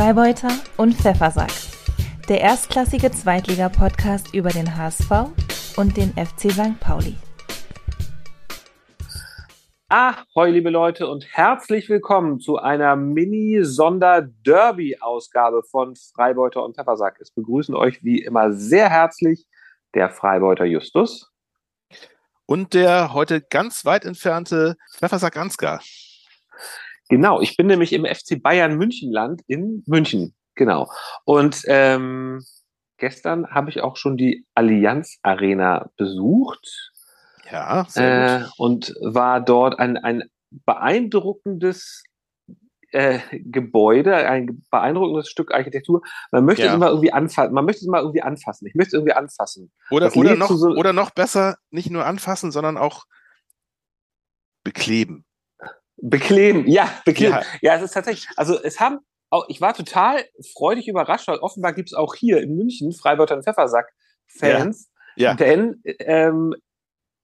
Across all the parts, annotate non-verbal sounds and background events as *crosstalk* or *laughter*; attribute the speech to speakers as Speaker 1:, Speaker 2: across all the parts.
Speaker 1: Freibeuter und Pfeffersack. Der erstklassige Zweitliga-Podcast über den HSV und den FC St. Pauli.
Speaker 2: Ahoi, liebe Leute, und herzlich willkommen zu einer Mini-Sonder-Derby-Ausgabe von Freibeuter und Pfeffersack. Es begrüßen euch wie immer sehr herzlich der Freibeuter Justus.
Speaker 3: Und der heute ganz weit entfernte Pfeffersack Ansgar.
Speaker 2: Genau, ich bin nämlich im FC Bayern Münchenland in München. Genau. Und ähm, gestern habe ich auch schon die Allianz Arena besucht.
Speaker 3: Ja, sehr
Speaker 2: äh, und war dort ein, ein beeindruckendes äh, Gebäude, ein beeindruckendes Stück Architektur. Man möchte
Speaker 3: Ja.
Speaker 2: es immer irgendwie anfassen. Man möchte es mal irgendwie anfassen. Ich möchte es irgendwie anfassen.
Speaker 3: Oder, oder, noch,
Speaker 2: so-
Speaker 3: oder noch besser, nicht nur anfassen, sondern auch bekleben.
Speaker 2: Bekleben, ja, bekleben.
Speaker 3: Ja.
Speaker 2: Ja. es ist tatsächlich, also es haben auch, ich war total freudig überrascht, weil offenbar gibt's auch hier in München Freibeuter und Pfeffersack-Fans,
Speaker 3: Ja.
Speaker 2: denn ähm,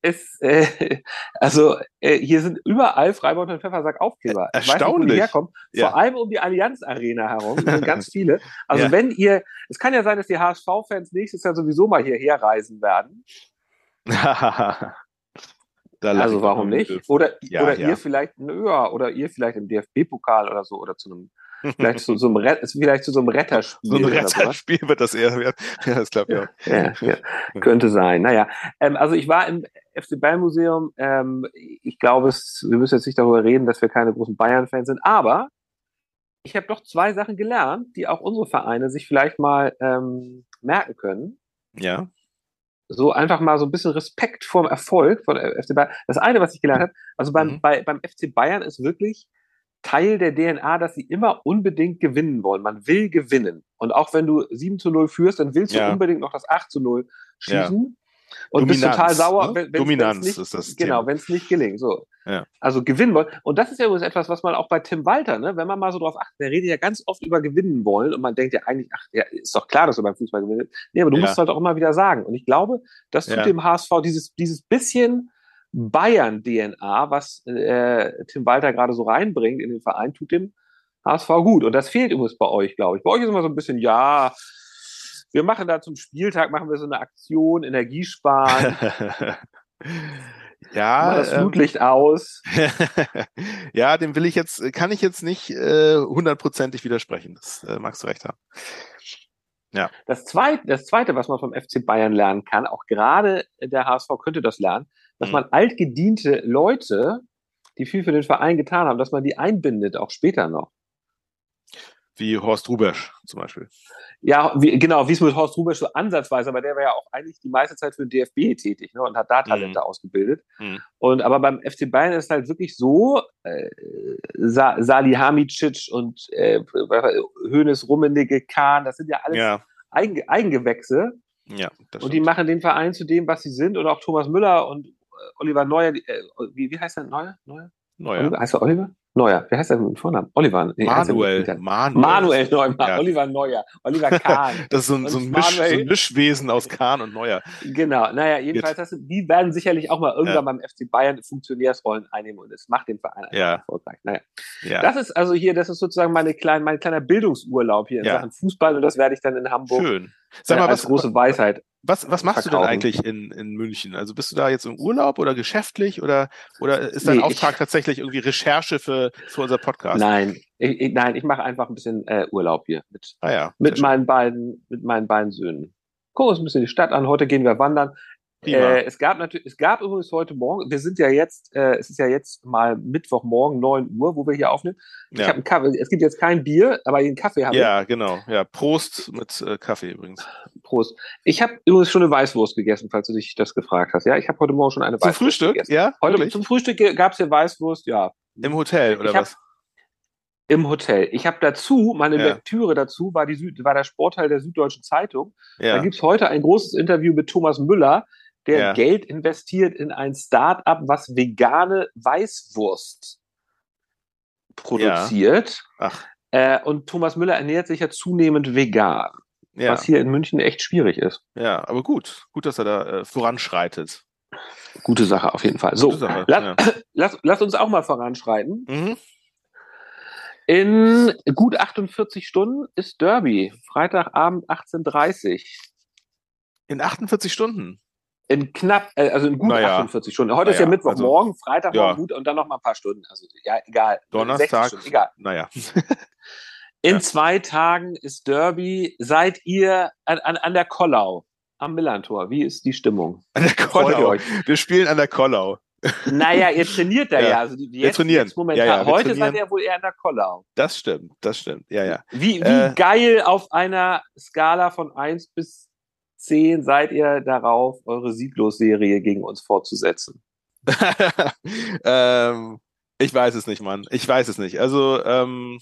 Speaker 2: es, äh, *laughs* also äh, hier sind überall Freibeuter und Pfeffersack Aufkleber. Ich weiß nicht, wo die
Speaker 3: Erstaunlich.
Speaker 2: herkommen.
Speaker 3: Ja.
Speaker 2: Vor allem um die Allianz Arena herum sind *laughs* ganz viele. Also
Speaker 3: Ja.
Speaker 2: wenn ihr, es kann ja sein, dass die HSV-Fans nächstes Jahr sowieso mal hierher reisen werden. *laughs* Also warum nicht? Oder,
Speaker 3: Ja,
Speaker 2: oder
Speaker 3: ja.
Speaker 2: ihr vielleicht, ja, oder ihr vielleicht im DFB-Pokal oder so, oder zu einem, vielleicht zu *laughs* so einem, Ret- vielleicht zu so einem Retterspiel.
Speaker 3: So ein. Retterspiel wird das eher werden. *laughs* Ja, das glaube ich auch.
Speaker 2: Ja, ja, könnte sein. Naja, ähm, also ich war im FC Bayern Museum. Ähm, ich glaube, es, wir müssen jetzt nicht darüber reden, dass wir keine großen Bayern-Fans sind, aber ich habe doch zwei Sachen gelernt, die auch unsere Vereine sich vielleicht mal ähm, merken können.
Speaker 3: Ja.
Speaker 2: So einfach mal so ein bisschen Respekt vorm Erfolg von FC Bayern. Das eine, was ich gelernt habe, also beim,
Speaker 3: Mhm.
Speaker 2: bei, beim FC Bayern ist wirklich Teil der DNA, dass sie immer unbedingt gewinnen wollen. Man will gewinnen. Und auch wenn du 7 zu 0 führst, dann willst
Speaker 3: Ja.
Speaker 2: du unbedingt noch das 8 zu 0
Speaker 3: Ja.
Speaker 2: Und bist total sauer,
Speaker 3: ne?
Speaker 2: wenn
Speaker 3: Dominanz
Speaker 2: nicht,
Speaker 3: ist das
Speaker 2: Genau, wenn es nicht gelingt. So.
Speaker 3: Ja.
Speaker 2: Also gewinnen wollen. Und das ist ja übrigens etwas, was man auch bei Tim Walter, ne, wenn man mal so drauf achtet, der redet ja ganz oft über gewinnen wollen und man denkt ja eigentlich, ach, ja, ist doch klar, dass du beim Fußball gewinnst. Nee, aber du
Speaker 3: Ja.
Speaker 2: musst es halt auch immer wieder sagen. Und ich glaube, das tut
Speaker 3: Ja.
Speaker 2: dem HSV dieses, dieses bisschen Bayern-DNA, was äh, Tim Walter gerade so reinbringt in den Verein, tut dem HSV gut. Und das fehlt übrigens bei euch, glaube ich. Bei euch ist immer so ein bisschen, ja, wir machen da zum Spieltag, machen wir so eine Aktion, Energiesparen, *laughs*
Speaker 3: ja,
Speaker 2: machen das
Speaker 3: ähm,
Speaker 2: Flutlicht aus. *laughs*
Speaker 3: ja, dem will ich jetzt, kann ich jetzt nicht äh, hundertprozentig widersprechen. Das äh, magst du recht haben.
Speaker 2: Das zweite, das zweite, was man vom FC Bayern lernen kann, auch gerade der HSV könnte das lernen, dass
Speaker 3: Mhm.
Speaker 2: man altgediente Leute, die viel für den Verein getan haben, dass man die einbindet, auch später noch.
Speaker 3: Wie Horst Rubesch zum Beispiel.
Speaker 2: Ja, wie, genau, wie es mit Horst Rubesch so ansatzweise, aber der war ja auch eigentlich die meiste Zeit für den DFB tätig ne, und hat da Talente ausgebildet.
Speaker 3: Mhm.
Speaker 2: Und aber beim FC Bayern ist halt wirklich so, äh, Sa Salihamidzic und äh, Hönes, Rummenigge, Kahn, das sind ja alles
Speaker 3: Ja,
Speaker 2: Eigen Eigengewächse.
Speaker 3: ja.
Speaker 2: Und die machen den Verein zu dem, was sie sind. Und auch Thomas Müller und äh, Oliver Neuer, äh, wie, wie heißt der Neuer? Neuer?
Speaker 3: Neuer.
Speaker 2: Oliver? Heißt er Oliver? Neuer. Wie heißt der mit dem Vornamen? Oliver. Nee, er
Speaker 3: Manuel. Manuel.
Speaker 2: Manuel Neuer.
Speaker 3: Ja.
Speaker 2: Oliver Neuer. Oliver Kahn. *laughs*
Speaker 3: Das ist so ein, so ein, Misch, so ein Mischwesen aus Kahn und Neuer.
Speaker 2: genau. Naja, jedenfalls, das, die werden sicherlich auch mal irgendwann beim FC Bayern Funktionärsrollen einnehmen und es macht den Verein
Speaker 3: Ja.
Speaker 2: erfolgreich. Naja.
Speaker 3: Ja.
Speaker 2: Das ist also hier, das ist sozusagen meine kleine, mein kleiner Bildungsurlaub hier in
Speaker 3: Ja.
Speaker 2: Sachen Fußball und das werde ich dann in Hamburg
Speaker 3: Schön.
Speaker 2: äh,
Speaker 3: Sag mal,
Speaker 2: als
Speaker 3: was,
Speaker 2: große Weisheit
Speaker 3: was, was machst du denn
Speaker 2: verkaufen.
Speaker 3: eigentlich in, in München? Also bist du da jetzt im Urlaub oder geschäftlich oder, oder ist dein
Speaker 2: Nee, ich-
Speaker 3: Auftrag tatsächlich irgendwie Recherche für, für unser Podcast?
Speaker 2: Nein, ich, ich, nein, ich mache einfach ein bisschen äh, Urlaub hier mit,
Speaker 3: Ah ja.
Speaker 2: mit meinen beiden, mit meinen beiden Söhnen. Gucken uns ein bisschen die Stadt an. Heute gehen wir wandern. Äh, es gab natürlich, es gab übrigens heute Morgen, wir sind ja jetzt, äh, es ist ja jetzt mal Mittwochmorgen, 9 Uhr, wo wir hier aufnehmen. Ich
Speaker 3: Ja.
Speaker 2: habe einen Kaffee, es gibt jetzt kein Bier, aber einen Kaffee habe
Speaker 3: Ja, genau. Ja, Prost mit äh, Kaffee übrigens.
Speaker 2: ich. Prost. Ich habe übrigens schon eine Weißwurst gegessen, falls du dich das gefragt hast. Ja, ich habe heute Morgen schon eine
Speaker 3: Zum
Speaker 2: Weißwurst
Speaker 3: Frühstück?
Speaker 2: gegessen.
Speaker 3: Ja,
Speaker 2: Heute
Speaker 3: wirklich?
Speaker 2: zum Frühstück gab es hier Weißwurst, ja.
Speaker 3: Im Hotel oder
Speaker 2: Ich
Speaker 3: was?
Speaker 2: Im Hotel. Ich habe dazu, meine
Speaker 3: Ja.
Speaker 2: Lektüre dazu war, die Süd, war der Sportteil der Süddeutschen Zeitung. Da
Speaker 3: Ja.
Speaker 2: gibt's heute ein großes Interview mit Thomas Müller, der
Speaker 3: Ja.
Speaker 2: Geld investiert in ein Start-up, was vegane Weißwurst produziert.
Speaker 3: Ach,
Speaker 2: Äh, und Thomas Müller ernährt sich ja zunehmend vegan,
Speaker 3: ja.
Speaker 2: was hier in München echt schwierig ist.
Speaker 3: Ja, aber gut. Gut, dass er da äh, voranschreitet.
Speaker 2: Gute Sache auf jeden Fall. So,
Speaker 3: Gute Sache,
Speaker 2: lass,
Speaker 3: ja. *clears throat*
Speaker 2: lass, lass uns auch mal voranschreiten.
Speaker 3: Mhm.
Speaker 2: In gut 48 Stunden ist Derby. Freitagabend 18.30
Speaker 3: In 48 Stunden?
Speaker 2: In knapp, äh, also in gut
Speaker 3: Naja.
Speaker 2: 48 Stunden. Heute ist ja
Speaker 3: Naja,
Speaker 2: Mittwoch,
Speaker 3: also-
Speaker 2: morgen, Freitag,
Speaker 3: Ja.
Speaker 2: gut und dann noch mal ein paar Stunden. Also ja, egal. 60
Speaker 3: Donnerstag.
Speaker 2: Stunden, egal.
Speaker 3: Naja. *laughs*
Speaker 2: In
Speaker 3: Ja.
Speaker 2: zwei Tagen ist Derby. Seid ihr an, an, an der Kollau am Millantor? Wie ist die Stimmung?
Speaker 3: An der Kollau. Wir spielen an der Kollau.
Speaker 2: Naja, ihr trainiert da *laughs* ja.
Speaker 3: Ja.
Speaker 2: Also jetzt,
Speaker 3: trainieren.
Speaker 2: Jetzt momentan.
Speaker 3: Ja, ja, wir
Speaker 2: Heute seid
Speaker 3: trainieren.
Speaker 2: ihr wohl eher an der Kollau.
Speaker 3: Das stimmt, das stimmt. Ja, ja.
Speaker 2: Wie, wie
Speaker 3: Äh.
Speaker 2: geil auf einer Skala von 1 bis 10 seid ihr darauf, eure Sieglos-Serie gegen uns fortzusetzen? *laughs*
Speaker 3: ähm, ich weiß es nicht, Mann. Ich weiß es nicht. Also, ähm,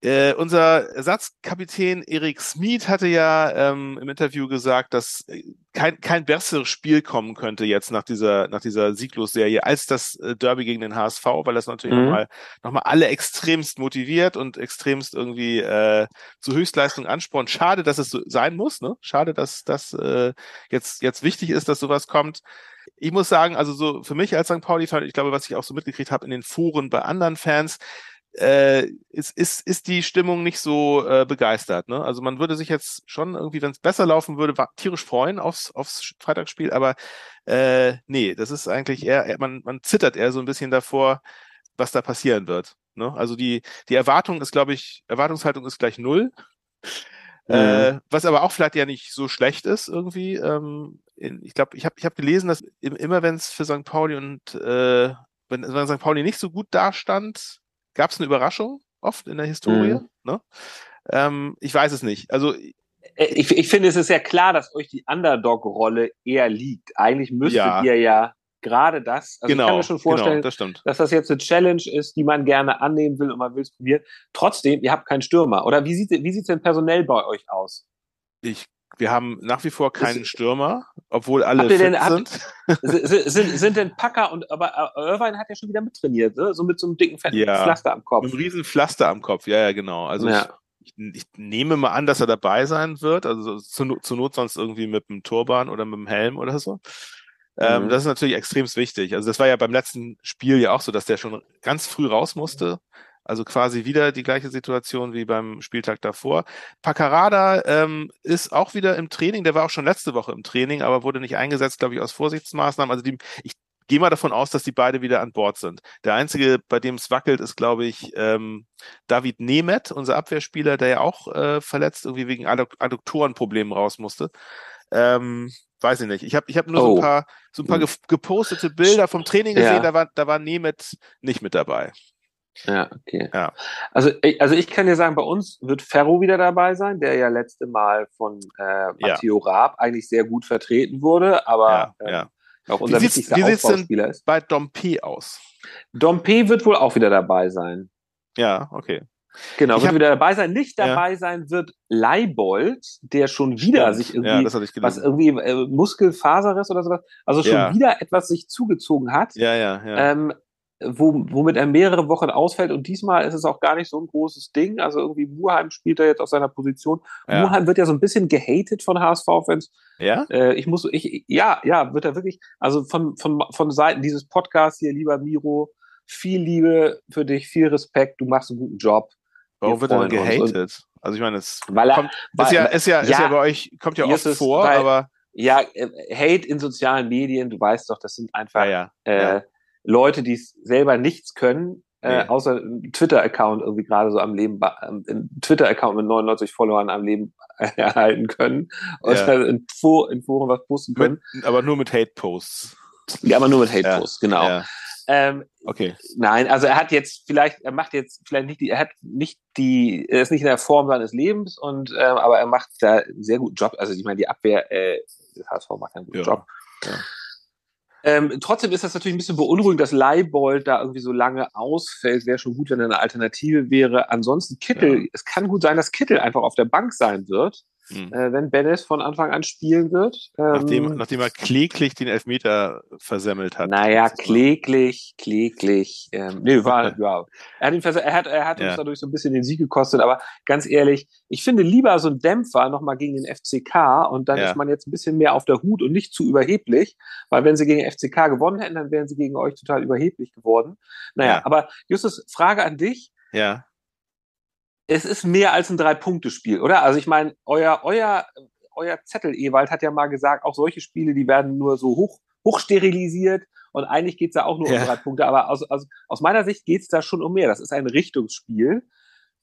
Speaker 3: äh, unser Ersatzkapitän Erik Smith hatte ja ähm, im Interview gesagt, dass äh, kein, kein besseres Spiel kommen könnte jetzt nach dieser, nach dieser Sieglos-Serie als das äh, Derby gegen den HSV, weil das natürlich
Speaker 2: Mhm.
Speaker 3: nochmal noch mal alle extremst motiviert und extremst irgendwie äh, zu Höchstleistung anspornt. Schade, dass es so sein muss, ne? Schade, dass das äh, jetzt, jetzt wichtig ist, dass sowas kommt. Ich muss sagen, also so für mich als St. Pauli-Fan, ich glaube, was ich auch so mitgekriegt habe in den Foren bei anderen Fans, äh, ist, ist, ist die Stimmung nicht so äh, begeistert. Ne? Also man würde sich jetzt schon irgendwie, wenn es besser laufen würde, tierisch freuen aufs, aufs Freitagsspiel, aber äh, nee, das ist eigentlich eher, man, man zittert eher so ein bisschen davor, was da passieren wird. Ne? Also die, die Erwartung ist, glaube ich, Erwartungshaltung ist gleich null. Äh, was aber auch vielleicht ja nicht so schlecht ist irgendwie. Ähm, in, ich glaube, ich habe ich hab gelesen, dass im, immer wenn es für St. Pauli und äh, wenn, wenn St. Pauli nicht so gut dastand, gab es eine Überraschung oft in der Historie.
Speaker 2: Mhm.
Speaker 3: Ne? Ähm, ich weiß es nicht. Also
Speaker 2: Äh, Ich, ich finde, es ist ja klar, dass euch die Underdog-Rolle eher liegt. Eigentlich müsstet
Speaker 3: Ja.
Speaker 2: ihr ja gerade das, also ich kann
Speaker 3: genau,
Speaker 2: mir schon vorstellen,
Speaker 3: genau, das
Speaker 2: dass das jetzt eine Challenge ist, die man gerne annehmen will und man will es probieren. Trotzdem, ihr habt keinen Stürmer. Oder wie sieht wie sieht's denn personell bei euch aus?
Speaker 3: Ich, wir haben nach wie vor keinen
Speaker 2: Ist-
Speaker 3: Stürmer, obwohl alle
Speaker 2: Habt
Speaker 3: fit
Speaker 2: denn- habt-
Speaker 3: sind.
Speaker 2: S- sind, sind denn Packer und aber äh, Irvine hat ja schon wieder mittrainiert, ne? so mit so einem dicken fetten
Speaker 3: Ja.
Speaker 2: Pflaster am Kopf.
Speaker 3: Mit einem riesen Pflaster am Kopf, ja, ja, genau. Also
Speaker 2: Ja.
Speaker 3: ich, ich, ich nehme mal an, dass er dabei sein wird. Also zur, No- zur Not sonst irgendwie mit dem Turban oder mit dem Helm oder so. Ähm,
Speaker 2: Mhm.
Speaker 3: das ist natürlich extrem wichtig. Also das war ja beim letzten Spiel ja auch so, dass der schon ganz früh raus musste. Also quasi wieder die gleiche Situation wie beim Spieltag davor. Paccarada ähm, ist auch wieder im Training. Der war auch schon letzte Woche im Training, aber wurde nicht eingesetzt, glaube ich, aus Vorsichtsmaßnahmen. Also die, ich gehe mal davon aus, dass die beide wieder an Bord sind. Der einzige, bei dem es wackelt, ist, glaube ich, ähm, David Nemeth, unser Abwehrspieler, der ja auch äh, verletzt irgendwie wegen Adduk Adduktorenproblemen raus musste. Ähm, weiß ich nicht. Ich habe ich hab nur so
Speaker 2: Oh.
Speaker 3: ein paar, so ein paar ge gepostete Bilder vom Training
Speaker 2: Ja.
Speaker 3: gesehen, da war, da war Nemeth nicht mit dabei.
Speaker 2: Ja, okay.
Speaker 3: Ja.
Speaker 2: Also, ich- also ich kann dir sagen, bei uns wird Ferro wieder dabei sein, der ja letzte Mal von äh, Matteo Raab eigentlich sehr gut vertreten wurde, aber
Speaker 3: ja,
Speaker 2: äh,
Speaker 3: ja.
Speaker 2: auch unser
Speaker 3: Wie
Speaker 2: wichtigster
Speaker 3: wie sieht's denn-
Speaker 2: Aufbauspieler ist.
Speaker 3: Bei Dompe aus.
Speaker 2: Dompe wird wohl auch wieder dabei sein.
Speaker 3: Ja, okay.
Speaker 2: Genau,
Speaker 3: Ich
Speaker 2: wird
Speaker 3: hab-
Speaker 2: wieder dabei sein. Nicht
Speaker 3: Ja.
Speaker 2: dabei sein wird Leibold, der schon wieder sich
Speaker 3: ja,
Speaker 2: irgendwie,
Speaker 3: ich
Speaker 2: was irgendwie äh, Muskelfaserriss oder sowas, also schon
Speaker 3: Ja.
Speaker 2: wieder etwas sich zugezogen hat.
Speaker 3: Ja, ja, ja.
Speaker 2: ähm, wo, womit er mehrere Wochen ausfällt. Und diesmal ist es auch gar nicht so ein großes Ding. Also irgendwie Muheim spielt er jetzt auf seiner Position.
Speaker 3: ja.
Speaker 2: Muheim wird ja so ein bisschen gehatet von HSV-Fans.
Speaker 3: ja?
Speaker 2: Äh, ich muss, ich, ja, ja, wird er wirklich, also von, von, von Seiten dieses Podcasts hier, lieber Miro, viel Liebe für dich, viel Respekt, du machst einen guten Job.
Speaker 3: Warum
Speaker 2: Wir
Speaker 3: wird er gehatet? Also ich meine, es
Speaker 2: Weil er,
Speaker 3: kommt,
Speaker 2: weil,
Speaker 3: ist ja, ist ja, ist
Speaker 2: ja,
Speaker 3: ja bei euch, kommt ja oft
Speaker 2: Jesus,
Speaker 3: vor,
Speaker 2: weil-
Speaker 3: aber
Speaker 2: ja, äh, Hate in sozialen Medien, du weißt doch, das sind einfach
Speaker 3: ja, ja.
Speaker 2: äh. Leute, die selber nichts können, äh,
Speaker 3: Nee.
Speaker 2: außer Twitter-Account irgendwie gerade so am Leben, ähm, einen Twitter-Account mit 99 Followern am Leben *laughs* erhalten können und
Speaker 3: Ja.
Speaker 2: in, Fo in Foren was posten können.
Speaker 3: Mit, aber nur mit Hate-Posts.
Speaker 2: Ja, aber nur mit Hate-Posts, genau.
Speaker 3: Ja,
Speaker 2: Ähm,
Speaker 3: okay.
Speaker 2: nein, also er hat jetzt vielleicht, er macht jetzt vielleicht nicht die, er hat nicht die, er ist nicht in der Form seines Lebens und ähm, aber er macht da einen sehr guten Job. Also ich meine, die Abwehr, äh, das HSV macht einen guten
Speaker 3: Ja.
Speaker 2: Job.
Speaker 3: Ja.
Speaker 2: Ähm, trotzdem ist das natürlich ein bisschen beunruhigend, dass Leibold da irgendwie so lange ausfällt. Wäre schon gut, wenn er eine Alternative wäre. Ansonsten Kittel,
Speaker 3: Ja.
Speaker 2: es kann gut sein, dass Kittel einfach auf der Bank sein wird,
Speaker 3: Hm.
Speaker 2: äh, wenn Benes von Anfang an spielen wird. Ähm,
Speaker 3: Nachdem, nachdem er kläglich den Elfmeter versemmelt hat.
Speaker 2: naja, kläglich, kläglich. Ähm, nee, war, ja. Er hat, ihn er hat, er hat uns
Speaker 3: Ja.
Speaker 2: dadurch so ein bisschen den Sieg gekostet, aber ganz ehrlich, ich finde lieber so ein Dämpfer nochmal gegen den FCK und dann
Speaker 3: Ja.
Speaker 2: ist man jetzt ein bisschen mehr auf der Hut und nicht zu überheblich, weil wenn sie gegen FCK gewonnen hätten, dann wären sie gegen euch total überheblich geworden. Naja,
Speaker 3: Ja.
Speaker 2: aber Justus, Frage an dich.
Speaker 3: Ja.
Speaker 2: Es ist mehr als ein Drei-Punkte-Spiel, oder? Also ich meine, euer, euer, euer Zettel, Ewald, hat ja mal gesagt, auch solche Spiele, die werden nur so hoch, hochsterilisiert und eigentlich geht's da auch nur
Speaker 3: Ja.
Speaker 2: um drei Punkte. Aber aus, aus, aus meiner Sicht geht's da schon um mehr. Das ist ein Richtungsspiel.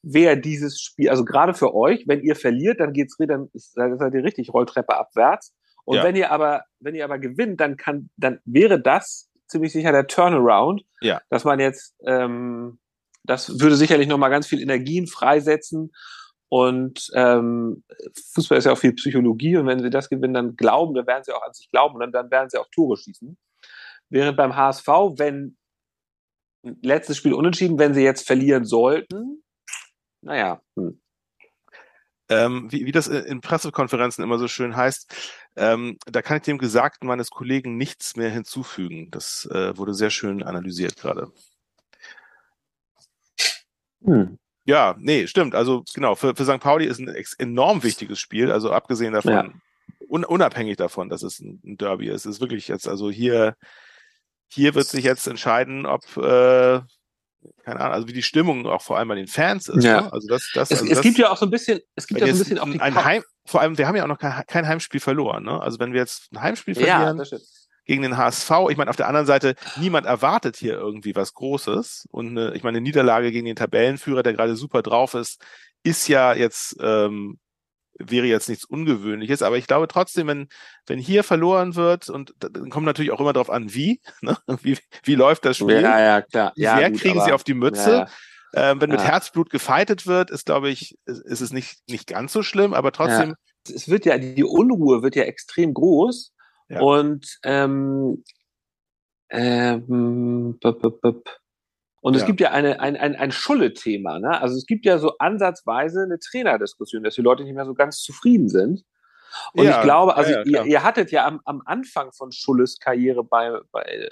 Speaker 2: Wer dieses Spiel, also gerade für euch, wenn ihr verliert, dann geht's dann, ist, dann seid ihr richtig Rolltreppe abwärts. Und
Speaker 3: Ja.
Speaker 2: wenn ihr aber, wenn ihr aber gewinnt, dann kann, dann wäre das ziemlich sicher der Turnaround,
Speaker 3: Ja.
Speaker 2: dass man jetzt, ähm, das würde sicherlich nochmal ganz viel Energien freisetzen. Und ähm, Fußball ist ja auch viel Psychologie und wenn sie das gewinnen, dann glauben, dann werden sie auch an sich glauben und dann, dann werden sie auch Tore schießen. Während beim HSV, wenn letztes Spiel unentschieden, wenn sie jetzt verlieren sollten, naja, hm.
Speaker 3: ähm, wie, wie das in Pressekonferenzen immer so schön heißt, ähm, da kann ich dem Gesagten meines Kollegen nichts mehr hinzufügen. Das äh, wurde sehr schön analysiert gerade.
Speaker 2: Hm.
Speaker 3: Ja, nee, stimmt. Also genau, für, für St. Pauli ist ein enorm wichtiges Spiel. Also abgesehen davon,
Speaker 2: Ja.
Speaker 3: un unabhängig davon, dass es ein, ein Derby ist, ist wirklich jetzt, also hier, hier wird sich jetzt entscheiden, ob, äh, keine Ahnung, also wie die Stimmung auch vor allem bei den Fans ist.
Speaker 2: Ja.
Speaker 3: Ne? Also das, das,
Speaker 2: es,
Speaker 3: also
Speaker 2: es
Speaker 3: das,
Speaker 2: gibt ja auch so ein bisschen, es gibt ja so ein bisschen auch die
Speaker 3: ein Heim, vor allem, wir haben ja auch noch kein, kein Heimspiel verloren. Ne? Also wenn wir jetzt ein Heimspiel
Speaker 2: ja,
Speaker 3: verlieren,
Speaker 2: das stimmt.
Speaker 3: Gegen den HSV. Ich meine, auf der anderen Seite, niemand erwartet hier irgendwie was Großes. Und eine, ich meine, eine Niederlage gegen den Tabellenführer, der gerade super drauf ist, ist ja jetzt, ähm, wäre jetzt nichts Ungewöhnliches. Aber ich glaube trotzdem, wenn, wenn hier verloren wird, und dann kommt natürlich auch immer darauf an, wie, *laughs* ne? wie, wie läuft das Spiel?
Speaker 2: Ja, ja, klar. Ja,
Speaker 3: sehr
Speaker 2: gut,
Speaker 3: kriegen sie
Speaker 2: aber-
Speaker 3: auf die Mütze?
Speaker 2: Ja, ja.
Speaker 3: Ähm, wenn mit
Speaker 2: Ja.
Speaker 3: Herzblut gefeitet wird, ist, glaube ich, ist, ist es nicht, nicht ganz so schlimm, aber trotzdem,
Speaker 2: es wird ja, die Unruhe wird ja extrem groß.
Speaker 3: Ja.
Speaker 2: Und ähm, ähm, bup, bup, bup. und es
Speaker 3: Ja.
Speaker 2: gibt ja eine, ein, ein, ein Schulle-Thema, ne? Also es gibt ja so ansatzweise eine Trainerdiskussion, dass die Leute nicht mehr so ganz zufrieden sind. Und
Speaker 3: Ja,
Speaker 2: ich glaube, also
Speaker 3: ja,
Speaker 2: ihr, ihr hattet ja am, am Anfang von Schulles Karriere bei, bei,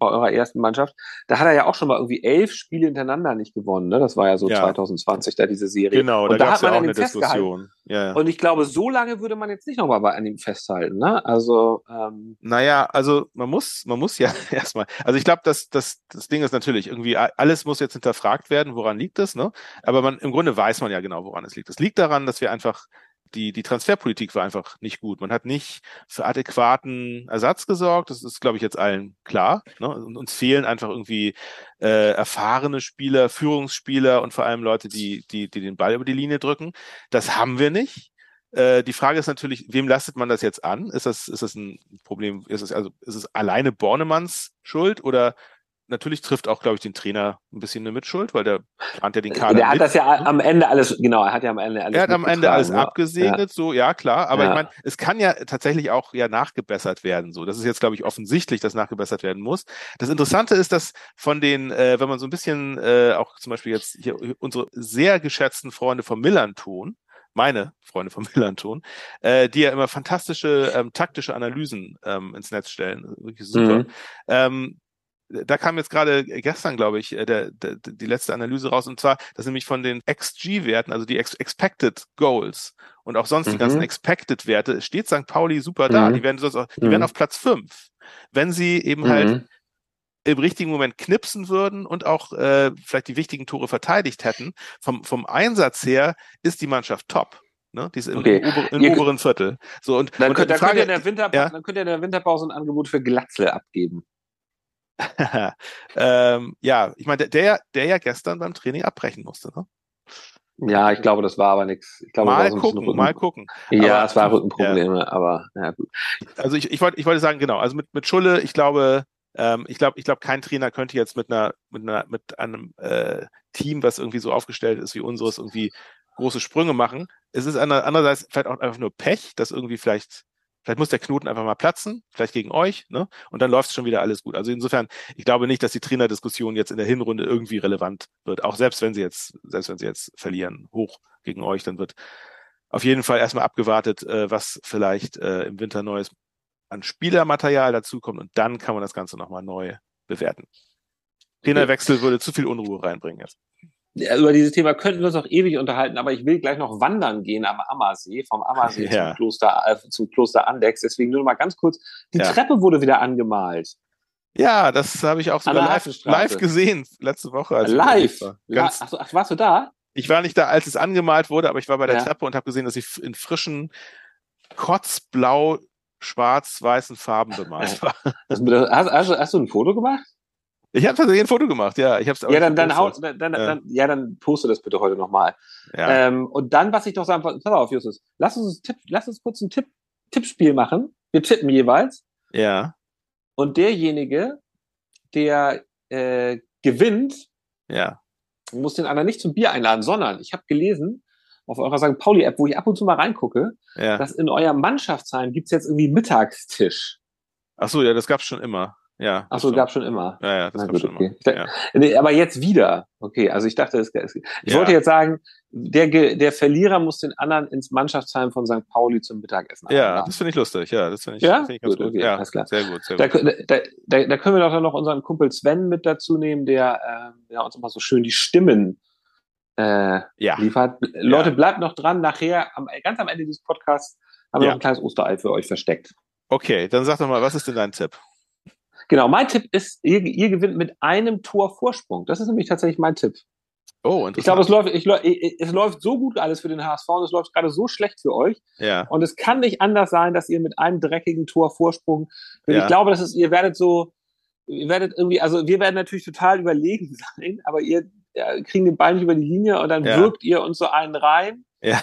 Speaker 2: bei eurer ersten Mannschaft, da hat er ja auch schon mal irgendwie elf Spiele hintereinander nicht gewonnen, ne? Das war ja so
Speaker 3: Ja.
Speaker 2: 2020 da diese Serie.
Speaker 3: genau,
Speaker 2: und
Speaker 3: da gab es ja
Speaker 2: hat
Speaker 3: auch
Speaker 2: man an
Speaker 3: eine
Speaker 2: ihm festgehalten.
Speaker 3: Diskussion. Ja, ja.
Speaker 2: Und ich glaube, so lange würde man jetzt nicht nochmal bei an ihm festhalten, ne? Also, ähm,
Speaker 3: Naja, also man muss, man muss ja *laughs* erstmal, also ich glaube, dass das, das Ding ist natürlich irgendwie, alles muss jetzt hinterfragt werden, woran liegt es, ne? Aber man, im Grunde weiß man ja genau, woran es liegt. Es liegt daran, dass wir einfach, die, die Transferpolitik war einfach nicht gut. Man hat nicht für adäquaten Ersatz gesorgt. Das ist, glaube ich, jetzt allen klar. Ne? Und uns fehlen einfach irgendwie äh, erfahrene Spieler, Führungsspieler und vor allem Leute, die, die, die den Ball über die Linie drücken. Das haben wir nicht. Äh, die Frage ist natürlich, wem lastet man das jetzt an? Ist das, ist das ein Problem? Ist es also, ist es alleine Bornemanns Schuld oder natürlich trifft auch, glaube ich, den Trainer ein bisschen eine Mitschuld, weil der plant ja den Kader.
Speaker 2: der hat
Speaker 3: mit,
Speaker 2: das ja am Ende alles, genau, er hat ja am Ende alles
Speaker 3: Er hat am Ende alles
Speaker 2: ne?
Speaker 3: abgesegnet, so, ja, klar. Aber
Speaker 2: Ja.
Speaker 3: ich meine, es kann ja tatsächlich auch ja nachgebessert werden, so. Das ist jetzt, glaube ich, offensichtlich, dass nachgebessert werden muss. Das Interessante ist, dass von den, äh, wenn man so ein bisschen äh, auch zum Beispiel jetzt hier unsere sehr geschätzten Freunde vom Millanton, meine Freunde vom *laughs* Millanton, äh, die ja immer fantastische ähm, taktische Analysen ähm, ins Netz stellen. Wirklich super.
Speaker 2: Mhm.
Speaker 3: Ähm, da kam jetzt gerade gestern, glaube ich, äh, der, der, die letzte Analyse raus, und zwar, das nämlich von den XG-Werten, also die Ex Expected Goals und auch sonst die
Speaker 2: Mhm.
Speaker 3: ganzen Expected-Werte, steht St. Pauli super da.
Speaker 2: Mhm.
Speaker 3: Die werden sonst auch, die
Speaker 2: Mhm.
Speaker 3: werden auf Platz fünf. Wenn sie eben halt
Speaker 2: Mhm.
Speaker 3: im richtigen Moment knipsen würden und auch äh, vielleicht die wichtigen Tore verteidigt hätten, vom, vom Einsatz her ist die Mannschaft top. Ne? Die ist im,
Speaker 2: Okay.
Speaker 3: ober, im oberen Viertel. So, und,
Speaker 2: Dann,
Speaker 3: und
Speaker 2: könnt,
Speaker 3: die
Speaker 2: dann, könnt ihr in der
Speaker 3: ja.
Speaker 2: dann könnt ihr in der Winterpause ein Angebot für Glatzel abgeben. *laughs*
Speaker 3: ähm, ja, ich meine, der, der, ja gestern beim Training abbrechen musste. Ne?
Speaker 2: Ja, ich glaube, das war aber nichts. Ich glaube,
Speaker 3: Mal
Speaker 2: so
Speaker 3: gucken, mal gucken.
Speaker 2: Ja,
Speaker 3: Aber-
Speaker 2: es war Rückenprobleme, aber ja gut.
Speaker 3: Also ich, ich, wollte, ich wollte sagen, genau, also mit, mit Schulle, ich glaube, ähm, ich glaube, ich glaube, kein Trainer könnte jetzt mit einer, mit einer, mit einem äh, Team, was irgendwie so aufgestellt ist wie unseres, irgendwie große Sprünge machen. Es ist ander- andererseits vielleicht auch einfach nur Pech, dass irgendwie vielleicht, vielleicht muss der Knoten einfach mal platzen, vielleicht gegen euch, ne? Und dann läuft schon wieder alles gut. Also insofern, ich glaube nicht, dass die Trainerdiskussion jetzt in der Hinrunde irgendwie relevant wird. Auch selbst wenn sie jetzt, selbst wenn sie jetzt verlieren, hoch gegen euch, dann wird auf jeden Fall erstmal abgewartet, äh, was vielleicht äh, im Winter Neues an Spielermaterial dazukommt und dann kann man das Ganze nochmal neu bewerten. Trainerwechsel würde zu viel Unruhe reinbringen jetzt.
Speaker 2: Ja, Über dieses Thema könnten wir uns auch ewig unterhalten, aber ich will gleich noch wandern gehen am Ammersee, vom Ammersee *laughs*
Speaker 3: Ja.
Speaker 2: zum Kloster, äh, zum Kloster Andex. Deswegen nur noch mal ganz kurz. Die
Speaker 3: Ja.
Speaker 2: Treppe wurde wieder angemalt.
Speaker 3: Ja, das habe ich auch sogar live, live, gesehen letzte Woche.
Speaker 2: Als live? Ganz, ach, ach, warst du da?
Speaker 3: Ich war nicht da, als es angemalt wurde, aber ich war bei der ja. Treppe und habe gesehen, dass sie in frischen Kotzblau schwarz-weißen Farben bemalt war.
Speaker 2: Hast, hast, hast, du ein Foto gemacht?
Speaker 3: Ich habe tatsächlich ein Foto gemacht, ja. Ich hab's
Speaker 2: ja, dann, dann, hau, dann, dann, ja. dann, ja, dann poste das bitte heute nochmal. Ja. Ähm, und dann, was ich doch sagen, pass auf, Justus, lass uns, Tipp, lass uns kurz ein Tipp, Tippspiel machen. Wir tippen jeweils.
Speaker 3: Ja.
Speaker 2: Und derjenige, der äh, gewinnt,
Speaker 3: ja.
Speaker 2: muss den anderen nicht zum Bier einladen, sondern ich habe gelesen auf eurer St. Pauli-App, wo ich ab und zu mal reingucke, ja. dass in eurem Mannschaftsheim gibt's jetzt irgendwie Mittagstisch.
Speaker 3: Ach so, ja, das gab's schon immer. Ja.
Speaker 2: Ach so, gab schon immer.
Speaker 3: Ja, ja, das
Speaker 2: Na
Speaker 3: gab gut, schon
Speaker 2: okay. immer. Ja. Nee, aber jetzt wieder. Okay, also ich dachte, es, ich ja. wollte jetzt sagen, der, der Verlierer muss den anderen ins Mannschaftsheim von St. Pauli zum Mittagessen
Speaker 3: Ja, das finde ich lustig. Ja, das finde ich,
Speaker 2: ja?
Speaker 3: Find ich
Speaker 2: ganz gut. Okay,
Speaker 3: ja,
Speaker 2: alles klar.
Speaker 3: Sehr gut, sehr
Speaker 2: da, gut. Da, da, da, können wir doch dann noch unseren Kumpel Sven mit dazu nehmen, der äh, ja, uns immer so schön die Stimmen äh, ja. liefert. Leute, bleibt noch dran. Nachher, am, ganz am Ende dieses Podcasts, haben wir noch ein kleines Osterei für euch versteckt.
Speaker 3: Okay, dann sag doch mal, was ist denn dein Tipp?
Speaker 2: Genau, mein Tipp ist, ihr, ihr gewinnt mit einem Tor Vorsprung. Das ist nämlich tatsächlich mein Tipp.
Speaker 3: Oh, interessant.
Speaker 2: Ich glaube, es läuft, ich, es läuft so gut alles für den HSV und es läuft gerade so schlecht für euch.
Speaker 3: Ja.
Speaker 2: Und es kann nicht anders sein, dass ihr mit einem dreckigen Tor Vorsprung, ja. ich glaube, das ist, ihr werdet so, ihr werdet irgendwie, also wir werden natürlich total überlegen *laughs* sein, aber ihr ja, kriegen den Ball nicht über die Linie und dann ja. wirkt ihr uns so einen rein.
Speaker 3: Ja.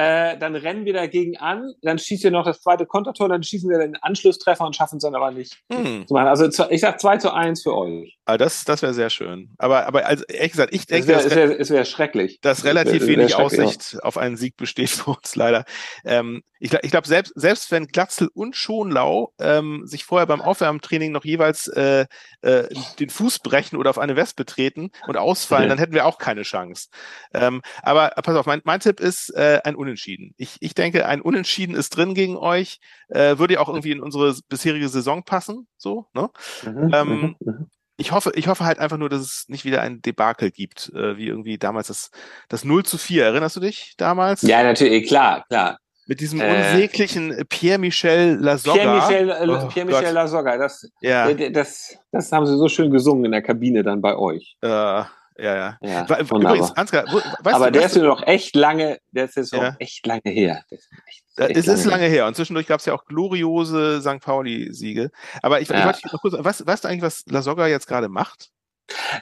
Speaker 2: Äh, dann rennen wir dagegen an, dann schießt ihr noch das zweite Kontertor, dann schießen wir den Anschlusstreffer und schaffen es dann aber nicht hm. zu machen. Also ich sag 2 zu 1 für euch.
Speaker 3: Ah, das, das wäre sehr schön. Aber, aber also, ehrlich gesagt, ich denke,
Speaker 2: es wäre wär, wär schrecklich.
Speaker 3: Dass relativ wär, wenig Aussicht auf einen Sieg besteht *laughs* für uns leider. Ähm, ich ich glaube, selbst, selbst wenn Glatzel und Schonlau ähm, sich vorher beim Aufwärmtraining noch jeweils äh, äh, den Fuß brechen oder auf eine Wespe treten und ausfallen, dann hätten wir auch keine Chance. Ähm, aber pass auf, mein, mein Tipp ist äh, ein Unentschieden. Ich, ich denke, ein Unentschieden ist drin gegen euch. Äh, würde ja auch irgendwie in unsere bisherige Saison passen. So, ne? Mhm, ähm, mhm, mhm ich hoffe, ich hoffe halt einfach nur, dass es nicht wieder ein Debakel gibt, äh, wie irgendwie damals das, das 0 zu 4. Erinnerst du dich damals?
Speaker 2: Ja, natürlich, klar, klar.
Speaker 3: Mit diesem äh, unsäglichen Pierre-Michel Lasogga.
Speaker 2: Pierre-Michel äh, oh, Pierre Lasogga, das, ja. Äh, das, das haben sie so schön gesungen in der Kabine dann bei euch.
Speaker 3: Äh, ja, ja.
Speaker 2: ja Übrigens, Ansgar, weißt Aber du, der ist ja noch echt lange, der ist jetzt ja. echt lange her. Ist
Speaker 3: echt, echt es ist lange her. her. Und zwischendurch gab es ja auch gloriose St. Pauli-Siege. Aber ich, ja. ich wollte noch kurz, was, weißt du eigentlich, was Lasogga jetzt gerade macht?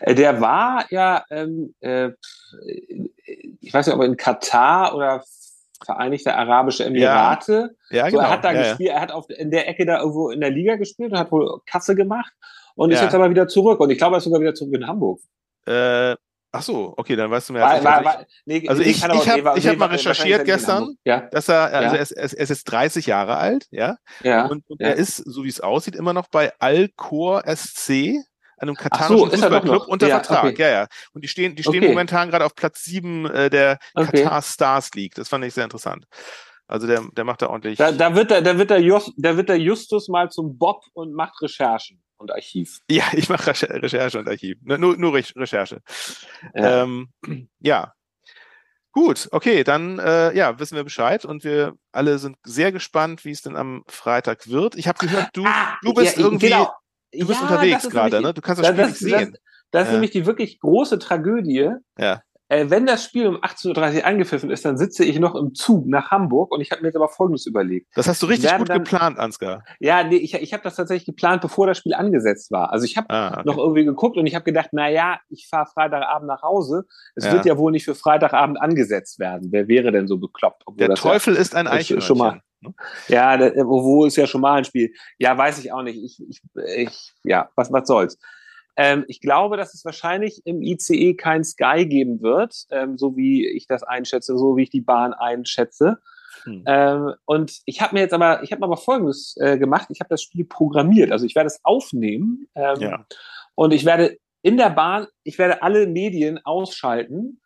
Speaker 2: Äh, der war ja, ähm, äh, ich weiß nicht, ob er in Katar oder Vereinigte Arabische Emirate.
Speaker 3: Ja, ja
Speaker 2: so,
Speaker 3: genau.
Speaker 2: Er hat da
Speaker 3: ja,
Speaker 2: gespielt, er hat auf, in der Ecke da irgendwo in der Liga gespielt und hat wohl Kasse gemacht und ist jetzt aber wieder zurück. Und ich glaube, er ist sogar wieder zurück in Hamburg.
Speaker 3: Äh, ach so, okay, dann weißt du mehr.
Speaker 2: War, war, war,
Speaker 3: nee, also ich, ich, ich habe hab mal recherchiert gestern,
Speaker 2: ja.
Speaker 3: dass er, also ja. er, ist, er ist jetzt 30 Jahre alt, ja,
Speaker 2: ja.
Speaker 3: und, und
Speaker 2: ja.
Speaker 3: er ist, so wie es aussieht, immer noch bei Al-Khor SC, einem katarischen so, Fußballclub unter ja, Vertrag. Okay. Ja, ja. Und die stehen, die stehen okay. momentan gerade auf Platz sieben äh, der okay. Qatar Stars League. Das fand ich sehr interessant. Also der, der macht da ordentlich.
Speaker 2: Da, da wird der, da wird der, Just, da wird der Justus mal zum Bob und macht Recherchen und Archiv. *laughs*
Speaker 3: Ja, ich mache Recherche und Archiv. Nur, nur Recherche. Ja. Ähm, ja. Gut, okay, dann äh, ja, wissen wir Bescheid und wir alle sind sehr gespannt, wie es denn am Freitag wird. Ich habe gehört, du, ah, du bist ja, irgendwie, genau. du bist ja, unterwegs gerade, ne? Du kannst das, das Spiel das, nicht sehen.
Speaker 2: Das, das ist nämlich die wirklich große Tragödie.
Speaker 3: Ja
Speaker 2: äh, wenn das Spiel um 18.30 Uhr angepfiffen ist, dann sitze ich noch im Zug nach Hamburg und ich habe mir jetzt aber Folgendes überlegt.
Speaker 3: Das hast du richtig gut dann, geplant, Ansgar.
Speaker 2: Ja, nee, ich, ich habe das tatsächlich geplant, bevor das Spiel angesetzt war. Also ich habe ah, okay. noch irgendwie geguckt und ich habe gedacht, na ja, ich fahre Freitagabend nach Hause. Es ja. wird ja wohl nicht für Freitagabend angesetzt werden. Wer wäre denn so bekloppt?
Speaker 3: Der Teufel ja, ist ein Eichhörnchen.
Speaker 2: Schon mal, ne? ja, wo ist ja schon mal ein Spiel? Ja, weiß ich auch nicht. Ich, ich, ich ja, was, was soll's. Ähm, ich glaube, dass es wahrscheinlich im ICE kein Sky geben wird, ähm, so wie ich das einschätze, so wie ich die Bahn einschätze. Hm. Ähm, und ich habe mir jetzt aber, ich habe aber Folgendes äh, gemacht. Ich habe das Spiel programmiert. Also ich werde es aufnehmen ähm,
Speaker 3: ja.
Speaker 2: und ich werde in der Bahn, ich werde alle Medien ausschalten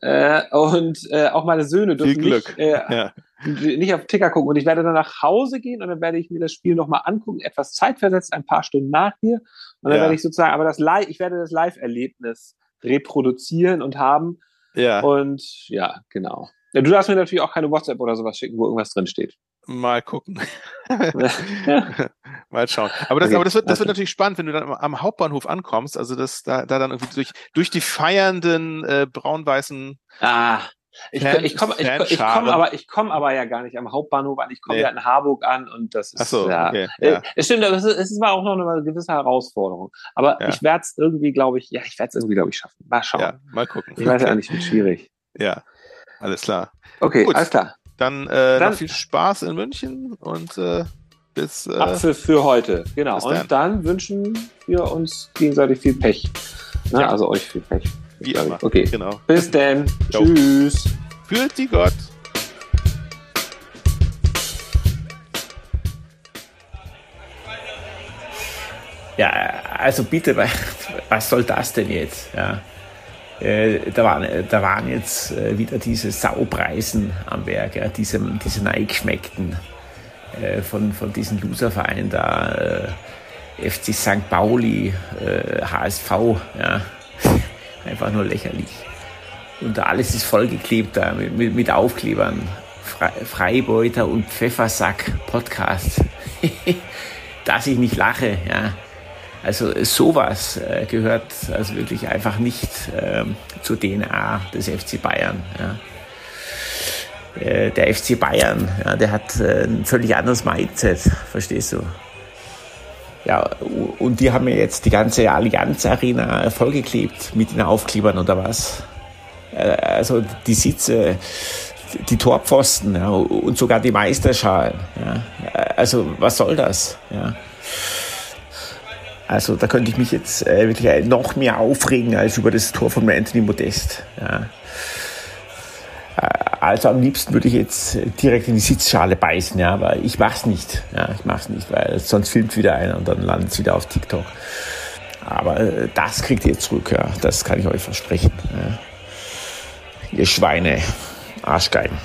Speaker 2: äh, und äh, auch meine Söhne dürfen nicht, äh, ja. nicht auf Ticker gucken. Und ich werde dann nach Hause gehen und dann werde ich mir das Spiel nochmal angucken, etwas zeitversetzt, ein paar Stunden nach dir. Und dann ja. werde ich sozusagen, aber das Live, ich werde das Live-Erlebnis reproduzieren und haben.
Speaker 3: Ja.
Speaker 2: Und ja, genau. Ja, du darfst mir natürlich auch keine WhatsApp oder sowas schicken, wo irgendwas drin steht.
Speaker 3: Mal gucken. *laughs* Mal schauen. Aber das, okay. aber das wird, das wird natürlich spannend, wenn du dann am Hauptbahnhof ankommst. Also das da, da dann irgendwie durch, durch die feiernden äh, braun-weißen
Speaker 2: ah. Ich, Fan, ich komme ich, ich komm aber, ich komm aber ja gar nicht am Hauptbahnhof an, ich komme nee. ja in Harburg an und das ist
Speaker 3: Ach so,
Speaker 2: ja,
Speaker 3: okay, ja.
Speaker 2: Es stimmt, es, es war auch noch eine gewisse Herausforderung. Aber ja. ich werde es irgendwie, glaube ich, ja, ich werde es irgendwie, glaube ich, schaffen. Mal schauen. Ja,
Speaker 3: mal gucken.
Speaker 2: Ich weiß ja nicht, wie schwierig.
Speaker 3: Ja, alles klar.
Speaker 2: Okay, Gut. alles klar.
Speaker 3: Dann, äh, Dann viel Spaß in München und äh, bis. Äh,
Speaker 2: Apfel für heute, genau. Und dann. dann wünschen wir uns gegenseitig viel Pech. Ne? Ja. Also euch viel Pech.
Speaker 3: Wie immer.
Speaker 2: Okay, genau. Bis denn. Tschüss.
Speaker 3: Führt die Gott.
Speaker 4: Ja, also bitte, was soll das denn jetzt? Ja. Äh, da, waren, da waren jetzt äh, wieder diese Saupreisen am Werk, ja, diese, diese Neigeschmeckten äh, von, von diesem Loserverein da, äh, FC St. Pauli, HSV, äh, ja. *laughs* einfach nur lächerlich. Und alles ist vollgeklebt da mit, mit, mit Aufklebern. Fre Freibeuter und Pfeffersack Podcast. *laughs* Dass ich nicht lache, ja. Also sowas äh, gehört also wirklich einfach nicht ähm, zur DNA des FC Bayern. Ja. Äh, der FC Bayern, ja, der hat äh, ein völlig anderes Mindset, verstehst du? Ja, und die haben ja jetzt die ganze Allianz Arena vollgeklebt mit den Aufklebern oder was? Äh, also die Sitze, die Torpfosten ja, und sogar die Meisterschalen. Ja. Also was soll das? Ja. Also da könnte ich mich jetzt äh, wirklich noch mehr aufregen als über das Tor von Anthony Modest. Ja. Äh, also am liebsten würde ich jetzt direkt in die Sitzschale beißen, ja, aber ich mach's nicht. Ja, ich mach's nicht, weil sonst filmt wieder einer und dann landet es wieder auf TikTok. Aber äh, das kriegt ihr zurück, ja. Das kann ich euch versprechen. Ja. Ihr Schweine, Arschgeigen.